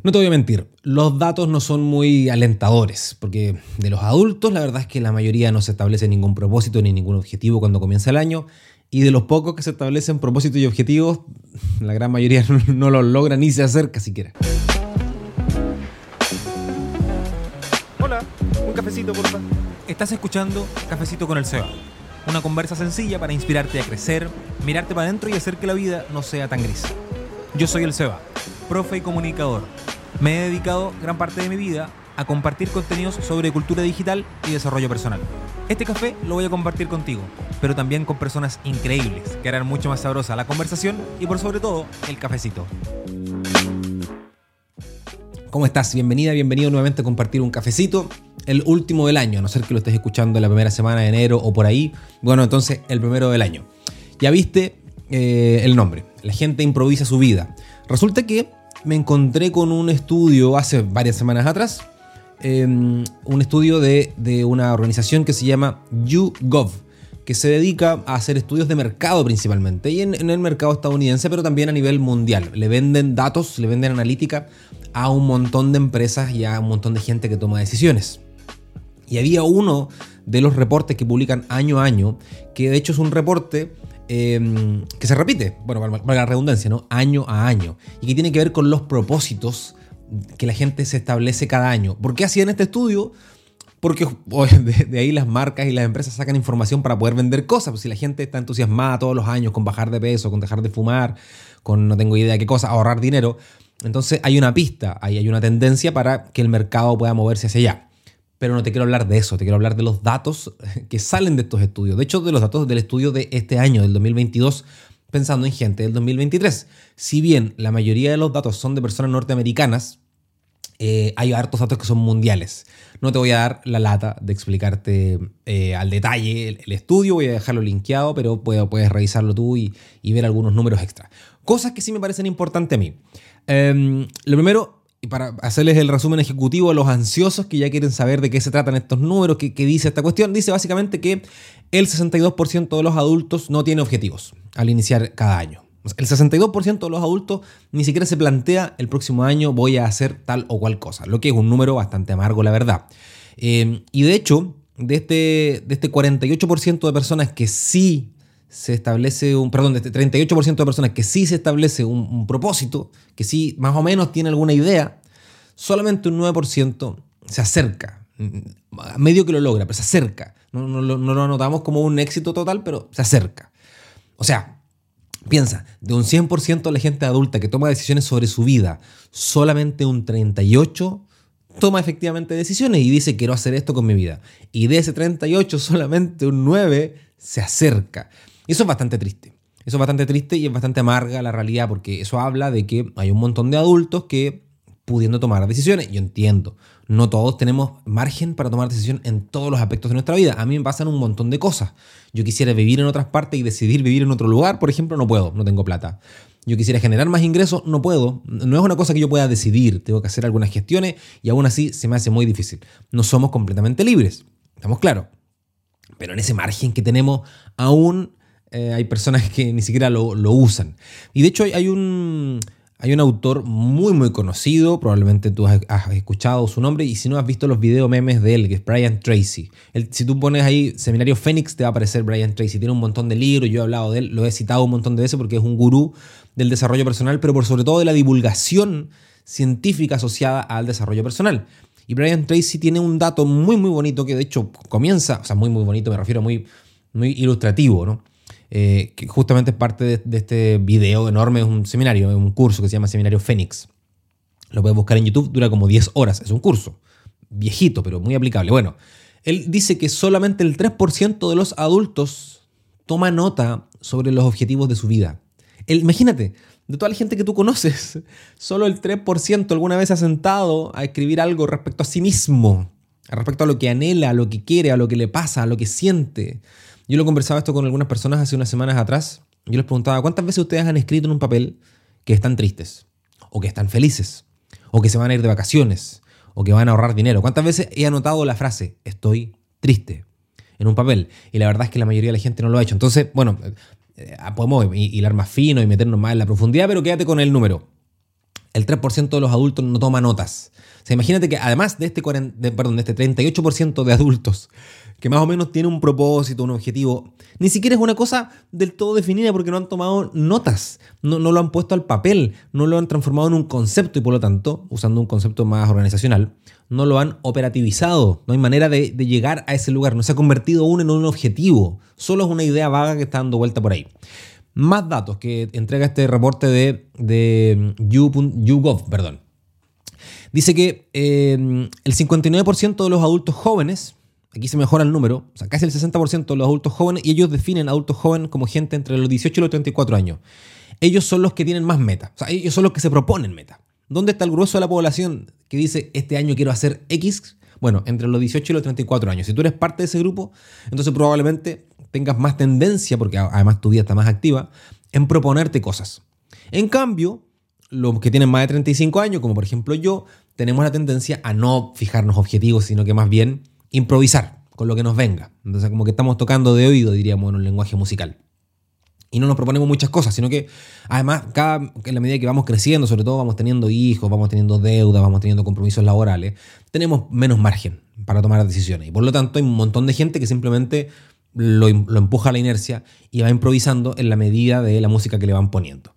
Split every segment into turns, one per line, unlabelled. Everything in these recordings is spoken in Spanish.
No te voy a mentir, los datos no son muy alentadores, porque de los adultos la verdad es que la mayoría no se establece ningún propósito ni ningún objetivo cuando comienza el año, y de los pocos que se establecen propósitos y objetivos, la gran mayoría no, los logra ni se acerca siquiera.
Hola, un cafecito, por favor. Estás escuchando Cafecito con el Seba. Una conversa sencilla para inspirarte a crecer, mirarte para adentro y hacer que la vida no sea tan gris. Yo soy el Seba, profe y comunicador me he dedicado gran parte de mi vida a compartir contenidos sobre cultura digital y desarrollo personal. Este café lo voy a compartir contigo, pero también con personas increíbles que harán mucho más sabrosa la conversación y por sobre todo el cafecito.
¿Cómo estás? Bienvenida, bienvenido nuevamente a compartir un cafecito. El último del año, a no ser que lo estés escuchando en la primera semana de enero o por ahí. Bueno, entonces el primero del año. Ya viste eh, el nombre. La gente improvisa su vida. Resulta que me encontré con un estudio hace varias semanas atrás, em, un estudio de, una organización que se llama YouGov, que se dedica a hacer estudios de mercado principalmente, y en, el mercado estadounidense, pero también a nivel mundial. Le venden datos, le venden analítica a un montón de empresas y a un montón de gente que toma decisiones. Y había uno de los reportes que publican año a año, que de hecho es un reporte Em, que se repite, bueno, para la redundancia, ¿no? Año a año. Y que tiene que ver con los propósitos que la gente se establece cada año. ¿Por qué hacían este estudio? Porque de, ahí las marcas y las empresas sacan información para poder vender cosas. Pues si la gente está entusiasmada todos los años con bajar de peso, con dejar de fumar, con no tengo idea qué cosa, ahorrar dinero, entonces hay una pista, ahí hay una tendencia para que el mercado pueda moverse hacia allá pero no te quiero hablar de eso, te quiero hablar de los datos que salen de estos estudios. De hecho, de los datos del estudio de este año, del 2022, pensando en gente del 2023. Si bien la mayoría de los datos son de personas norteamericanas, eh, hay hartos datos que son mundiales. No te voy a dar la lata de explicarte eh, al detalle el, estudio, voy a dejarlo linkeado, pero puedes, revisarlo tú y, ver algunos números extra. Cosas que sí me parecen importantes a mí. Em, lo primero, y para hacerles el resumen ejecutivo a los ansiosos que ya quieren saber de qué se tratan estos números, qué, dice esta cuestión, dice básicamente que el 62% de los adultos no tiene objetivos al iniciar cada año. El 62% de los adultos ni siquiera se plantea el próximo año voy a hacer tal o cual cosa, lo que es un número bastante amargo, la verdad. Eh, y de hecho, de este, de este 48% de personas que sí se establece un, perdón, de este 38% de personas que sí se establece un, propósito, que sí más o menos tiene alguna idea, solamente un 9% se acerca, medio que lo logra, pero se acerca. No, no, lo anotamos como un éxito total, pero se acerca. O sea, piensa, de un 100% de la gente adulta que toma decisiones sobre su vida, solamente un 38% toma efectivamente decisiones y dice quiero hacer esto con mi vida. Y de ese 38 solamente un 9 se acerca. Y eso es bastante triste. Eso es bastante triste y es bastante amarga la realidad porque eso habla de que hay un montón de adultos que pudiendo tomar decisiones, yo entiendo, no todos tenemos margen para tomar decisiones en todos los aspectos de nuestra vida. A mí me pasan un montón de cosas. Yo quisiera vivir en otras partes y decidir vivir en otro lugar, por ejemplo, no puedo, no tengo plata. Yo quisiera generar más ingresos, no puedo. No es una cosa que yo pueda decidir, tengo que hacer algunas gestiones y aún así se me hace muy difícil. No somos completamente libres, estamos claros. Pero en ese margen que tenemos aún eh, hay personas que ni siquiera lo, usan. Y de hecho hay, un, hay un autor muy muy conocido, probablemente tú has, escuchado su nombre y si no has visto los video memes de él, que es Brian Tracy. si tú pones ahí Seminario Fénix te va a aparecer Brian Tracy. Tiene un montón de libros, yo he hablado de él, lo he citado un montón de veces porque es un gurú del desarrollo personal, pero por sobre todo de la divulgación científica asociada al desarrollo personal. Y Brian Tracy tiene un dato muy muy bonito que de hecho comienza, o sea, muy muy bonito, me refiero muy, muy ilustrativo, ¿no? Eh, que justamente es parte de, este video enorme, es un seminario, es un curso que se llama Seminario Fénix. Lo puedes buscar en YouTube, dura como 10 horas, es un curso, viejito, pero muy aplicable. Bueno, él dice que solamente el 3% de los adultos toma nota sobre los objetivos de su vida. imagínate, de toda la gente que tú conoces, solo el 3% alguna vez ha sentado a escribir algo respecto a sí mismo, respecto a lo que anhela, a lo que quiere, a lo que le pasa, a lo que siente. Yo lo conversaba esto con algunas personas hace unas semanas atrás. Yo les preguntaba, ¿cuántas veces ustedes han escrito en un papel que están tristes? ¿O que están felices? ¿O que se van a ir de vacaciones? ¿O que van a ahorrar dinero? ¿Cuántas veces he anotado la frase, estoy triste? En un papel. Y la verdad es que la mayoría de la gente no lo ha hecho. Entonces, bueno, eh, podemos hilar más fino y meternos más en la profundidad, pero quédate con el número. el 3% de los adultos no toma notas. O sea, imagínate que además de este, perdón, de este 38% de adultos que más o menos tiene un propósito, un objetivo, ni siquiera es una cosa del todo definida porque no han tomado notas, no, lo han puesto al papel, no lo han transformado en un concepto y por lo tanto, usando un concepto más organizacional, no lo han operativizado, no hay manera de, llegar a ese lugar, no se ha convertido aún en un objetivo, solo es una idea vaga que está dando vuelta por ahí. Más datos que entrega este reporte de, de YouGov, perdón. Dice que eh, el 59% de los adultos jóvenes aquí se mejora el número, o sea, casi el 60% de los adultos jóvenes, y ellos definen adultos jóvenes como gente entre los 18 y los 34 años. Ellos son los que tienen más meta, o sea, ellos son los que se proponen meta. ¿Dónde está el grueso de la población que dice, este año quiero hacer X? Bueno, entre los 18 y los 34 años. Si tú eres parte de ese grupo, entonces probablemente tengas más tendencia, porque además tu vida está más activa, en proponerte cosas. En cambio, los que tienen más de 35 años, como por ejemplo yo, tenemos la tendencia a no fijarnos objetivos, sino que más bien improvisar con lo que nos venga. Entonces, como que estamos tocando de oído, diríamos, en un lenguaje musical. Y no nos proponemos muchas cosas, sino que además, cada, en la medida que vamos creciendo, sobre todo vamos teniendo hijos, vamos teniendo deuda, vamos teniendo compromisos laborales, tenemos menos margen para tomar decisiones. Y por lo tanto, hay un montón de gente que simplemente lo, lo empuja a la inercia y va improvisando en la medida de la música que le van poniendo.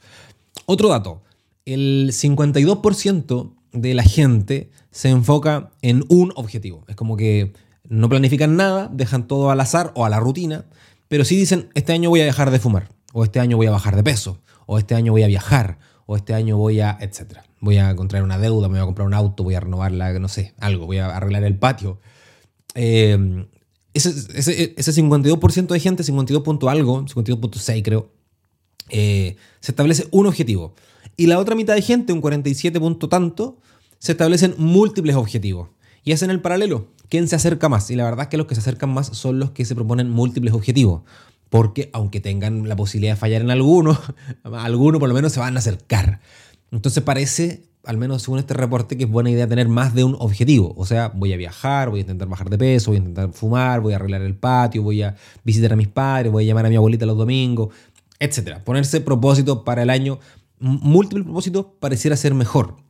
Otro dato, el 52% de la gente se enfoca en un objetivo. Es como que no planifican nada, dejan todo al azar o a la rutina, pero sí dicen, este año voy a dejar de fumar, o este año voy a bajar de peso, o este año voy a viajar, o este año voy a, etcétera. Voy a contraer una deuda, me voy a comprar un auto, voy a renovarla, no sé, algo, voy a arreglar el patio. Eh, ese, ese, 52% de gente, 52 punto algo, 52.6 creo, eh, se establece un objetivo. Y la otra mitad de gente, un 47 punto tanto, se establecen múltiples objetivos. Y hacen el paralelo quién se acerca más. Y la verdad es que los que se acercan más son los que se proponen múltiples objetivos. Porque aunque tengan la posibilidad de fallar en alguno, alguno por lo menos se van a acercar. Entonces parece, al menos según este reporte, que es buena idea tener más de un objetivo. O sea, voy a viajar, voy a intentar bajar de peso, voy a intentar fumar, voy a arreglar el patio, voy a visitar a mis padres, voy a llamar a mi abuelita los domingos, etc. Ponerse propósitos para el año, múltiples propósitos, pareciera ser mejor.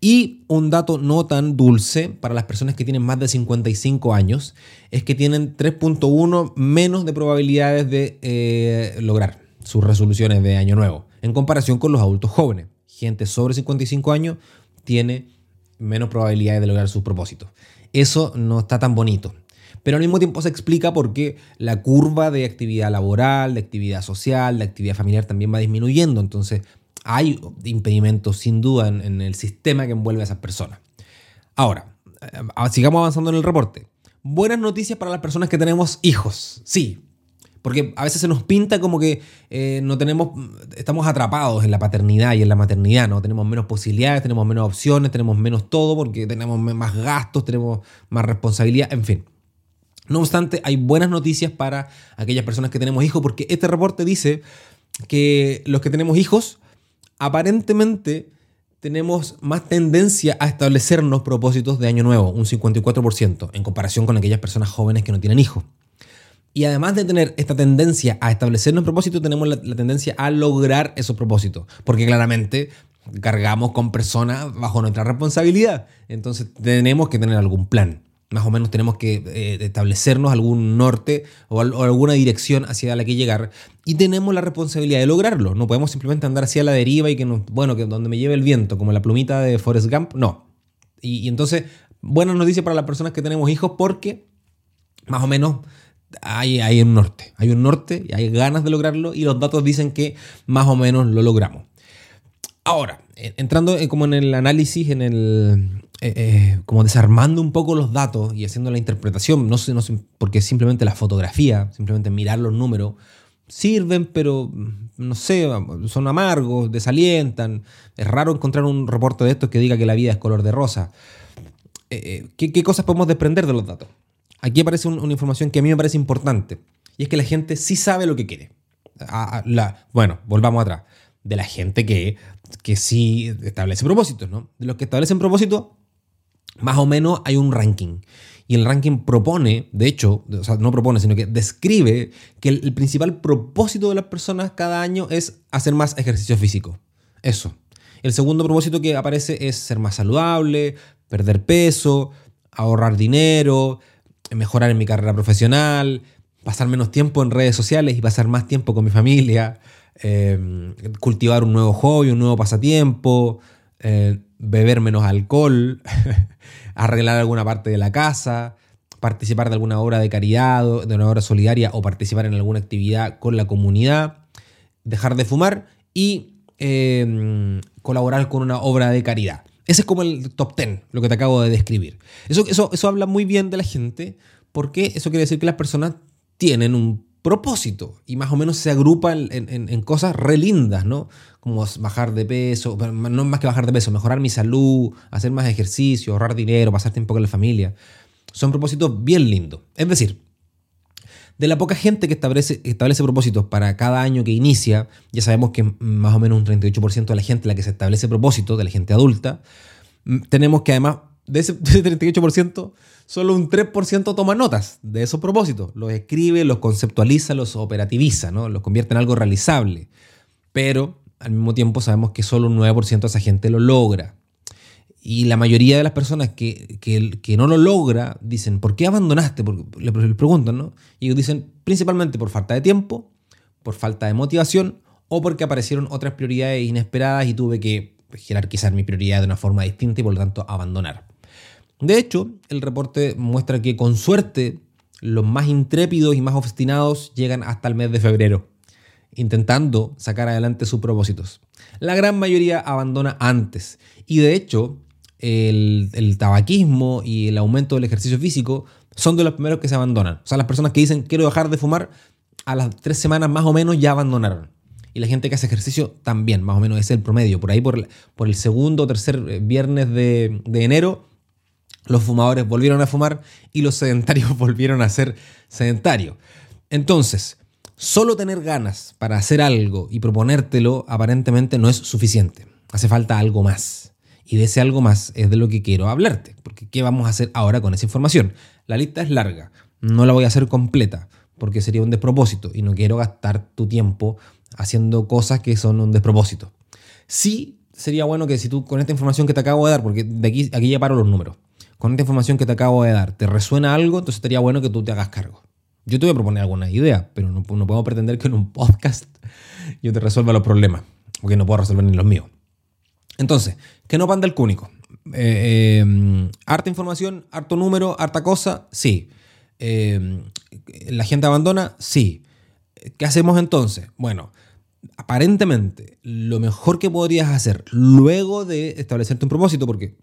Y un dato no tan dulce para las personas que tienen más de 55 años es que tienen 3.1 menos de probabilidades de eh, lograr sus resoluciones de año nuevo en comparación con los adultos jóvenes. Gente sobre 55 años tiene menos probabilidades de lograr sus propósitos. Eso no está tan bonito. Pero al mismo tiempo se explica por qué la curva de actividad laboral, de actividad social, de actividad familiar también va disminuyendo. Entonces, hay impedimentos sin duda en, el sistema que envuelve a esas personas. Ahora, eh, sigamos avanzando en el reporte. Buenas noticias para las personas que tenemos hijos. Sí, porque a veces se nos pinta como que eh, no tenemos, estamos atrapados en la paternidad y en la maternidad, ¿no? Tenemos menos posibilidades, tenemos menos opciones, tenemos menos todo porque tenemos más gastos, tenemos más responsabilidad, en fin. No obstante, hay buenas noticias para aquellas personas que tenemos hijos porque este reporte dice que los que tenemos hijos aparentemente tenemos más tendencia a establecernos propósitos de año nuevo, un 54%, en comparación con aquellas personas jóvenes que no tienen hijos. Y además de tener esta tendencia a establecernos propósitos, tenemos la, la, tendencia a lograr esos propósitos. Porque claramente cargamos con personas bajo nuestra responsabilidad. Entonces tenemos que tener algún plan más o menos tenemos que eh, establecernos algún norte o, alguna dirección hacia la que llegar y tenemos la responsabilidad de lograrlo. No podemos simplemente andar hacia la deriva y que, bueno, que donde me lleve el viento, como la plumita de Forrest Gump, no. Y, entonces, buenas noticias para las personas que tenemos hijos porque más o menos hay, hay un norte, hay un norte y hay ganas de lograrlo y los datos dicen que más o menos lo logramos. Ahora, entrando como en el análisis, en el, eh, eh, como desarmando un poco los datos y haciendo la interpretación, no sé, no sé, porque simplemente la fotografía, simplemente mirar los números, sirven, pero mm, no sé, son amargos, desalientan. Es raro encontrar un reporte de estos que diga que la vida es color de rosa. Eh, ¿qué, cosas podemos desprender de los datos? Aquí aparece una información que a mí me parece importante, y es que la gente sí sabe lo que quiere. la, bueno, volvamos atrás. De la gente que, que sí establece propósitos, ¿no? De los que establecen propósitos, más o menos hay un ranking. Y el ranking propone, de hecho, o sea, no propone, sino que describe que el, principal propósito de las personas cada año es hacer más ejercicio físico. Eso. El segundo propósito que aparece es ser más saludable, perder peso, ahorrar dinero, mejorar en mi carrera profesional, pasar menos tiempo en redes sociales y pasar más tiempo con mi familia, eh, cultivar un nuevo hobby, un nuevo pasatiempo, eh, beber menos alcohol, arreglar alguna parte de la casa, participar de alguna obra de caridad, de una obra solidaria o participar en alguna actividad con la comunidad, dejar de fumar y eh, colaborar con una obra de caridad. Ese es como el top 10, lo que te acabo de describir. Eso, eso, eso habla muy bien de la gente porque eso quiere decir que las personas tienen un propósito y más o menos se agrupan en, cosas re lindas, ¿no? Como bajar de peso, no más que bajar de peso, mejorar mi salud, hacer más ejercicio, ahorrar dinero, pasar tiempo con la familia. Son propósitos bien lindos. Es decir, de la poca gente que establece, establece propósitos para cada año que inicia, ya sabemos que más o menos un 38% de la gente la que se establece propósitos, de la gente adulta, mm, tenemos que además de ese, 38%, solo un 3% toma notas de esos propósitos. Los escribe, los conceptualiza, los operativiza, ¿no? los convierte en algo realizable. Pero al mismo tiempo sabemos que solo un 9% de esa gente lo logra. Y la mayoría de las personas que, que, no lo logra dicen, ¿por qué abandonaste? Le, preguntan, ¿no? Y ellos dicen, principalmente por falta de tiempo, por falta de motivación o porque aparecieron otras prioridades inesperadas y tuve que jerarquizar mi prioridad de una forma distinta y por lo tanto abandonar. De hecho, el reporte muestra que con suerte los más intrépidos y más obstinados llegan hasta el mes de febrero, intentando sacar adelante sus propósitos. La gran mayoría abandona antes y de hecho el, tabaquismo y el aumento del ejercicio físico son de los primeros que se abandonan. O sea, las personas que dicen quiero dejar de fumar, a las tres semanas más o menos ya abandonaron. Y la gente que hace ejercicio también, más o menos es el promedio. Por ahí, por, el segundo o tercer eh, viernes de enero, los fumadores volvieron a fumar y los sedentarios volvieron a ser sedentarios. Entonces, solo tener ganas para hacer algo y proponértelo aparentemente no es suficiente. Hace falta algo más. Y de ese algo más es de lo que quiero hablarte. Porque ¿qué vamos a hacer ahora con esa información? La lista es larga. No la voy a hacer completa porque sería un despropósito y no quiero gastar tu tiempo haciendo cosas que son un despropósito. Sí sería bueno que si tú con esta información que te acabo de dar, porque de aquí, aquí ya paro los números, con esta información que te acabo de dar, ¿te resuena algo? Entonces sería bueno que tú te hagas cargo. Yo te voy a proponer alguna idea, pero no, no puedo pretender que en un podcast yo te resuelva los problemas, porque no puedo resolver ni los míos. Entonces, que no panda el cúnico. Eh, eh, harta información, harto número, harta cosa, sí. Eh, ¿La gente abandona? Sí. ¿Qué hacemos entonces? Bueno, aparentemente lo mejor que podrías hacer luego de establecerte un propósito, porque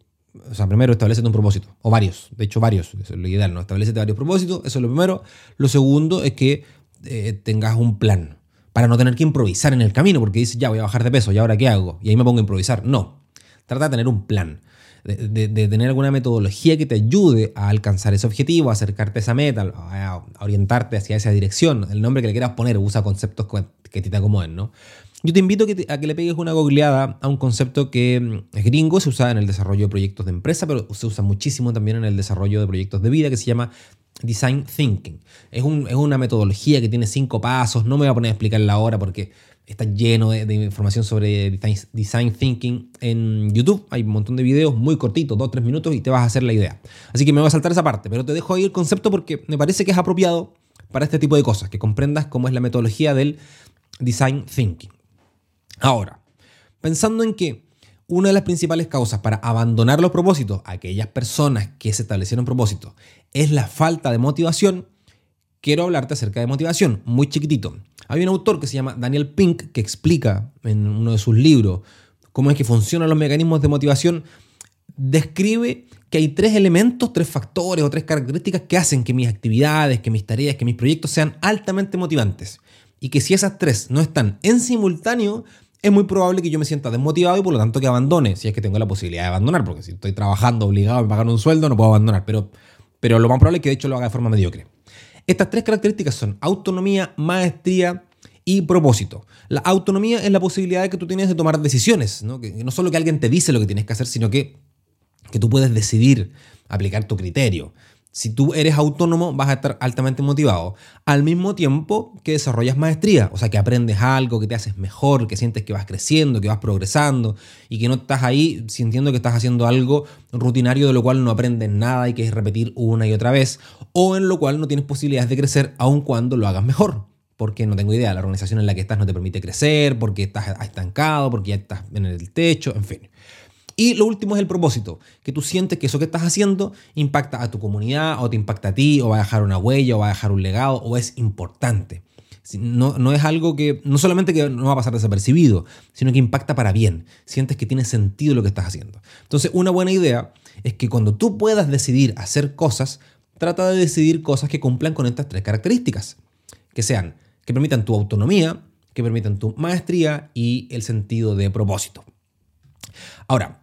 o sea, primero establecete un propósito, o varios, de hecho varios, eso es lo ideal, ¿no? Establecete varios propósitos, eso es lo primero. Lo segundo es que eh, tengas un plan, para no tener que improvisar en el camino, porque dices, ya voy a bajar de peso, ¿y ahora qué hago? Y ahí me pongo a improvisar. No, trata de tener un plan, de, tener alguna metodología que te ayude a alcanzar ese objetivo, a acercarte a esa meta, a, orientarte hacia esa dirección. El nombre que le quieras poner, usa conceptos que, te acomoden, ¿no? Yo te invito a que le pegues una googleada a un concepto que mm, es gringo, se usa en el desarrollo de proyectos de empresa, pero se usa muchísimo también en el desarrollo de proyectos de vida, que se llama Design Thinking. Es, una metodología que tiene cinco pasos, no me voy a poner a explicarla ahora porque está lleno de, información sobre design, Thinking en YouTube. Hay un montón de videos muy cortitos, dos tres minutos, y te vas a hacer la idea. Así que me voy a saltar esa parte, pero te dejo ahí el concepto porque me parece que es apropiado para este tipo de cosas, que comprendas cómo es la metodología del Design Thinking. Ahora, pensando en que una de las principales causas para abandonar los propósitos aquellas personas que se establecieron propósitos es la falta de motivación, quiero hablarte acerca de motivación, muy chiquitito. Hay un autor que se llama Daniel Pink que explica en uno de sus libros cómo es que funcionan los mecanismos de motivación. Describe que hay tres elementos, tres factores o tres características que hacen que mis actividades, que mis tareas, que mis proyectos sean altamente motivantes. Y que si esas tres no están en simultáneo, es muy probable que yo me sienta desmotivado y por lo tanto que abandone, si es que tengo la posibilidad de abandonar, porque si estoy trabajando obligado a pagar un sueldo, no puedo abandonar, pero, pero lo más probable es que de hecho lo haga de forma mediocre. Estas tres características son autonomía, maestría y propósito. La autonomía es la posibilidad que tú tienes de tomar decisiones, ¿no? Que no solo que alguien te dice lo que tienes que hacer, sino que, que tú puedes decidir aplicar tu criterio. Si tú eres autónomo, vas a estar altamente motivado. Al mismo tiempo que desarrollas maestría, o sea, que aprendes algo, que te haces mejor, que sientes que vas creciendo, que vas progresando y que no estás ahí sintiendo que estás haciendo algo rutinario de lo cual no aprendes nada y que es repetir una y otra vez, o en lo cual no tienes posibilidades de crecer aun cuando lo hagas mejor. Porque no tengo idea, la organización en la que estás no te permite crecer, porque estás estancado, porque ya estás en el techo, en fin. Y lo último es el propósito, que tú sientes que eso que estás haciendo impacta a tu comunidad o te impacta a ti o va a dejar una huella o va a dejar un legado o es importante. No, no, es algo que, no solamente que no va a pasar desapercibido, sino que impacta para bien. Sientes que tiene sentido lo que estás haciendo. Entonces, una buena idea es que cuando tú puedas decidir hacer cosas, trata de decidir cosas que cumplan con estas tres características. Que sean, que permitan tu autonomía, que permitan tu maestría y el sentido de propósito. Ahora,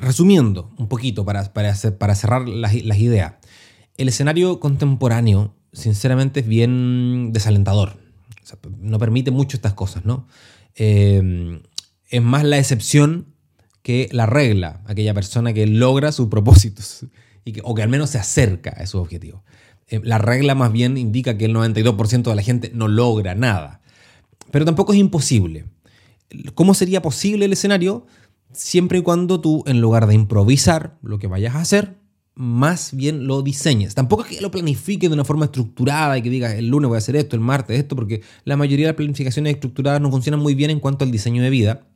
resumiendo un poquito para, para, cerrar las, ideas, el escenario contemporáneo, sinceramente, es bien desalentador. no permite mucho estas cosas, ¿no? Eh, es más la excepción que la regla, aquella persona que logra sus propósitos y o que al menos se acerca a sus objetivos. Eh, la regla más bien indica que el 92% de la gente no logra nada. Pero tampoco es imposible. ¿Cómo sería posible el escenario? Siempre y cuando tú, en lugar de improvisar lo que vayas a hacer, más bien lo diseñes. Tampoco es que lo planifiques de una forma estructurada y que digas el lunes voy a hacer esto, el martes esto, porque la mayoría de las planificaciones estructuradas no funcionan muy bien en cuanto al diseño de vida,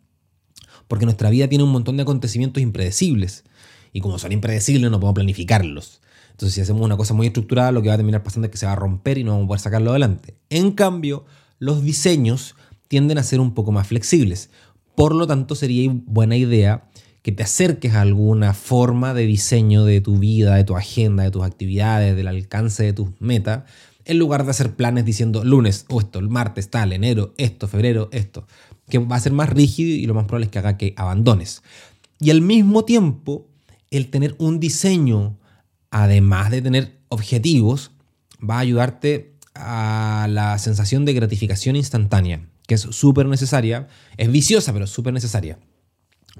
porque nuestra vida tiene un montón de acontecimientos impredecibles. Y como son impredecibles, no podemos planificarlos. Entonces, si hacemos una cosa muy estructurada, lo que va a terminar pasando es que se va a romper y no vamos a poder sacarlo adelante. En cambio, los diseños tienden a ser un poco más flexibles. Por lo tanto, sería buena idea que te acerques a alguna forma de diseño de tu vida, de tu agenda, de tus actividades, del alcance de tus metas, en lugar de hacer planes diciendo lunes o esto, el martes tal, enero, esto, febrero, esto, que va a ser más rígido y lo más probable es que haga que abandones. Y al mismo tiempo, el tener un diseño, además de tener objetivos, va a ayudarte a la sensación de gratificación instantánea que es súper necesaria, es viciosa, pero súper necesaria.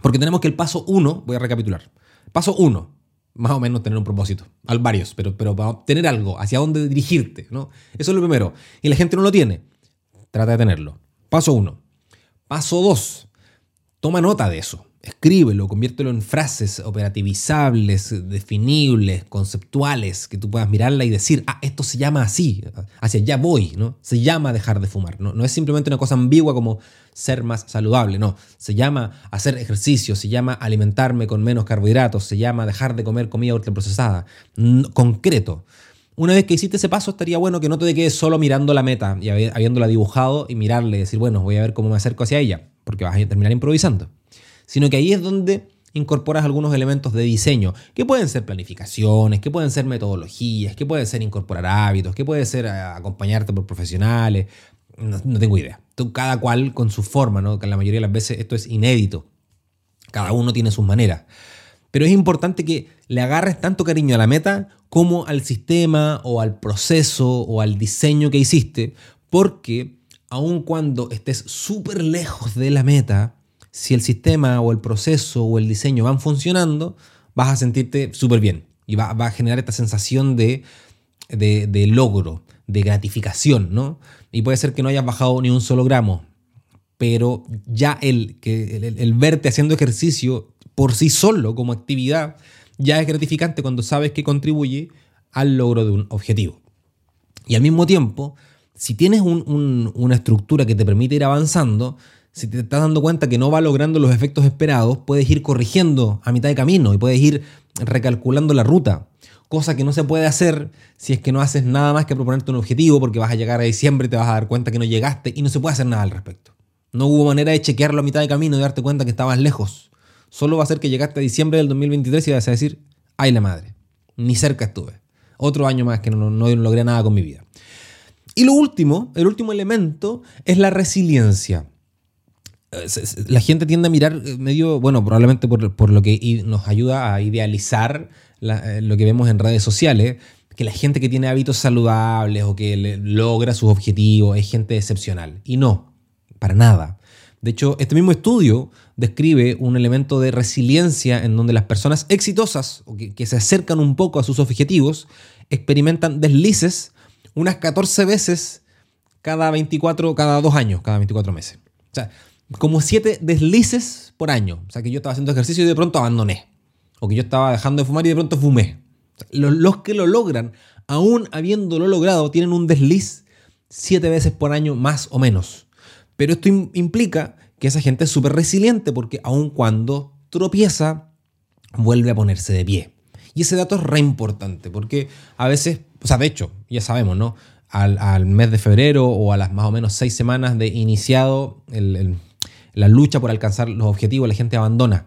Porque tenemos que el paso uno, voy a recapitular, paso uno, más o menos tener un propósito, al varios, pero, pero para tener algo, hacia dónde dirigirte, ¿no? Eso es lo primero. Y la gente no lo tiene, trata de tenerlo. Paso uno. Paso dos, toma nota de eso escríbelo, conviértelo en frases operativizables, definibles, conceptuales, que tú puedas mirarla y decir, ah, esto se llama así, hacia allá voy, ¿no? Se llama dejar de fumar, ¿no? No es simplemente una cosa ambigua como ser más saludable, no. Se llama hacer ejercicio, se llama alimentarme con menos carbohidratos, se llama dejar de comer comida ultraprocesada, concreto. Una vez que hiciste ese paso, estaría bueno que no te quedes solo mirando la meta y habiéndola dibujado y mirarle decir, bueno, voy a ver cómo me acerco hacia ella, porque vas a terminar improvisando sino que ahí es donde incorporas algunos elementos de diseño, que pueden ser planificaciones, que pueden ser metodologías, que pueden ser incorporar hábitos, que puede ser eh, acompañarte por profesionales, no, tengo idea. cada cual con su forma, ¿no? que la mayoría de las veces esto es inédito. Cada uno tiene sus maneras. Pero es importante que le agarres tanto cariño a la meta como al sistema o al proceso o al diseño que hiciste, porque aun cuando estés súper lejos de la meta, si el sistema o el proceso o el diseño van funcionando, vas a sentirte súper bien y va, a generar esta sensación de, de, logro, de gratificación, ¿no? Y puede ser que no hayas bajado ni un solo gramo, pero ya el, que, el, verte haciendo ejercicio por sí solo como actividad ya es gratificante cuando sabes que contribuye al logro de un objetivo. Y al mismo tiempo, si tienes una estructura que te permite ir avanzando, si te estás dando cuenta que no va logrando los efectos esperados, puedes ir corrigiendo a mitad de camino y puedes ir recalculando la ruta. Cosa que no se puede hacer si es que no haces nada más que proponerte un objetivo porque vas a llegar a diciembre y te vas a dar cuenta que no llegaste y no se puede hacer nada al respecto. No hubo manera de chequearlo a mitad de camino y darte cuenta que estabas lejos. Solo va a ser que llegaste a diciembre del 2023 y vas a decir, ay la madre, ni cerca estuve. Otro año más que no, no logré nada con mi vida. Y lo último, el último elemento es la resiliencia la gente tiende a mirar eh, medio, bueno, probablemente por, lo que nos ayuda a idealizar eh, lo que vemos en redes sociales, que la gente que tiene hábitos saludables o que logra sus objetivos es gente excepcional. Y no, para nada. De hecho, este mismo estudio describe un elemento de resiliencia en donde las personas exitosas o que, que se acercan un poco a sus objetivos experimentan deslices unas 14 veces cada 24, cada dos años, cada 24 meses. O sea, como 7 deslices por año. O sea, que yo estaba haciendo ejercicio y de pronto abandoné. O que yo estaba dejando de fumar y de pronto fumé. los, que lo logran, aún habiéndolo logrado, tienen un desliz 7 veces por año más o menos. Pero esto implica que esa gente es súper resiliente porque aun cuando tropieza, vuelve a ponerse de pie. Y ese dato es re importante porque a veces, o sea, de hecho, ya sabemos, ¿no? Al, mes de febrero o a las más o menos seis semanas de iniciado el, la lucha por alcanzar los objetivos, la gente abandona.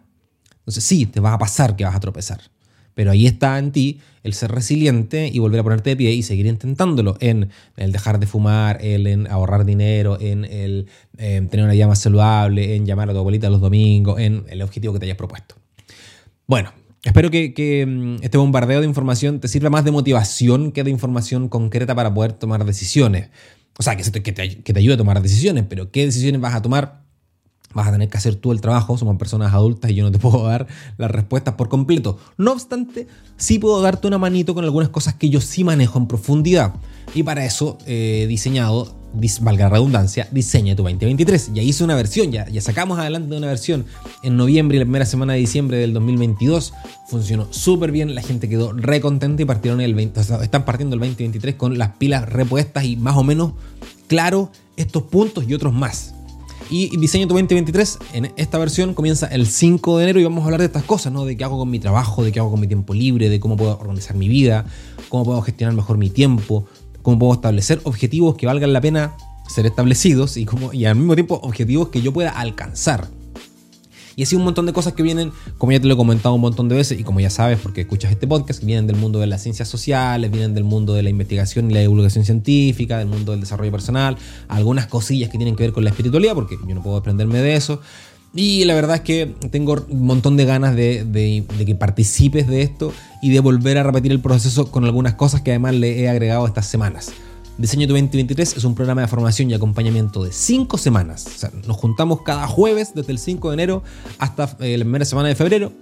Entonces sí, te va a pasar que vas a tropezar. Pero ahí está en ti el ser resiliente y volver a ponerte de pie y seguir intentándolo en el dejar de fumar, el, en ahorrar dinero, en el eh, tener una vida más saludable, en llamar a tu abuelita los domingos, en el objetivo que te hayas propuesto. Bueno, espero que, mm, este bombardeo de información te sirva más de motivación que de información concreta para poder tomar decisiones. O sea, que te ayude a tomar decisiones, pero ¿qué decisiones vas a tomar? Vas a tener que hacer tú el trabajo, somos personas adultas y yo no te puedo dar las respuestas por completo. No obstante, sí puedo darte una manito con algunas cosas que yo sí manejo en profundidad. Y para eso he diseñado, valga la redundancia, Diseña tu 2023. Ya hice una versión, ya, ya sacamos adelante una versión en noviembre y la primera semana de diciembre del 2022. Funcionó súper bien, la gente quedó re contenta y partieron el 20, o sea, están partiendo el 2023 con las pilas repuestas y más o menos claro estos puntos y otros más. Y Diseño tu 2023, en esta versión, comienza el 5 de enero y vamos a hablar de estas cosas, ¿no? De qué hago con mi trabajo, de qué hago con mi tiempo libre, de cómo puedo organizar mi vida, cómo puedo gestionar mejor mi tiempo, cómo puedo establecer objetivos que valgan la pena ser establecidos y, cómo, y al mismo tiempo objetivos que yo pueda alcanzar. Y así un montón de cosas que vienen, como ya te lo he comentado un montón de veces y como ya sabes porque escuchas este podcast, vienen del mundo de las ciencias sociales, vienen del mundo de la investigación y la divulgación científica, del mundo del desarrollo personal, algunas cosillas que tienen que ver con la espiritualidad, porque yo no puedo desprenderme de eso. Y la verdad es que tengo un montón de ganas de, de, que participes de esto y de volver a repetir el proceso con algunas cosas que además le he agregado estas semanas. Diseño tu 2023 es un programa de formación y acompañamiento de 5 semanas. O sea, nos juntamos cada jueves desde el 5 de enero hasta eh, la primera semana de febrero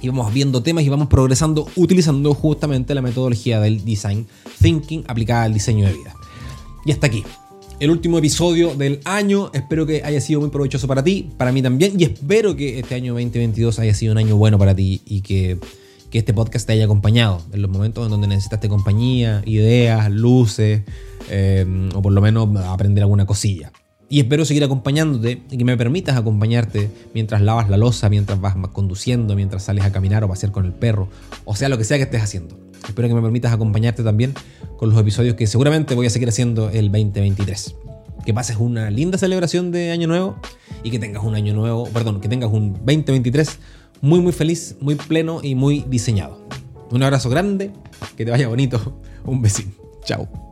y vamos viendo temas y vamos progresando utilizando justamente la metodología del design thinking aplicada al diseño de vida. Y hasta aquí. El último episodio del año, espero que haya sido muy provechoso para ti, para mí también, y espero que este año 2022 haya sido un año bueno para ti y que que este podcast te haya acompañado en los momentos en donde necesitaste compañía, ideas, luces, eh, o por lo menos aprender alguna cosilla. Y espero seguir acompañándote y que me permitas acompañarte mientras lavas la losa, mientras vas conduciendo, mientras sales a caminar o pasear con el perro, o sea, lo que sea que estés haciendo. Espero que me permitas acompañarte también con los episodios que seguramente voy a seguir haciendo el 2023. Que pases una linda celebración de Año Nuevo y que tengas un año nuevo, perdón, que tengas un 2023 muy muy feliz, muy pleno y muy diseñado. Un abrazo grande, que te vaya bonito, un besín. Chao.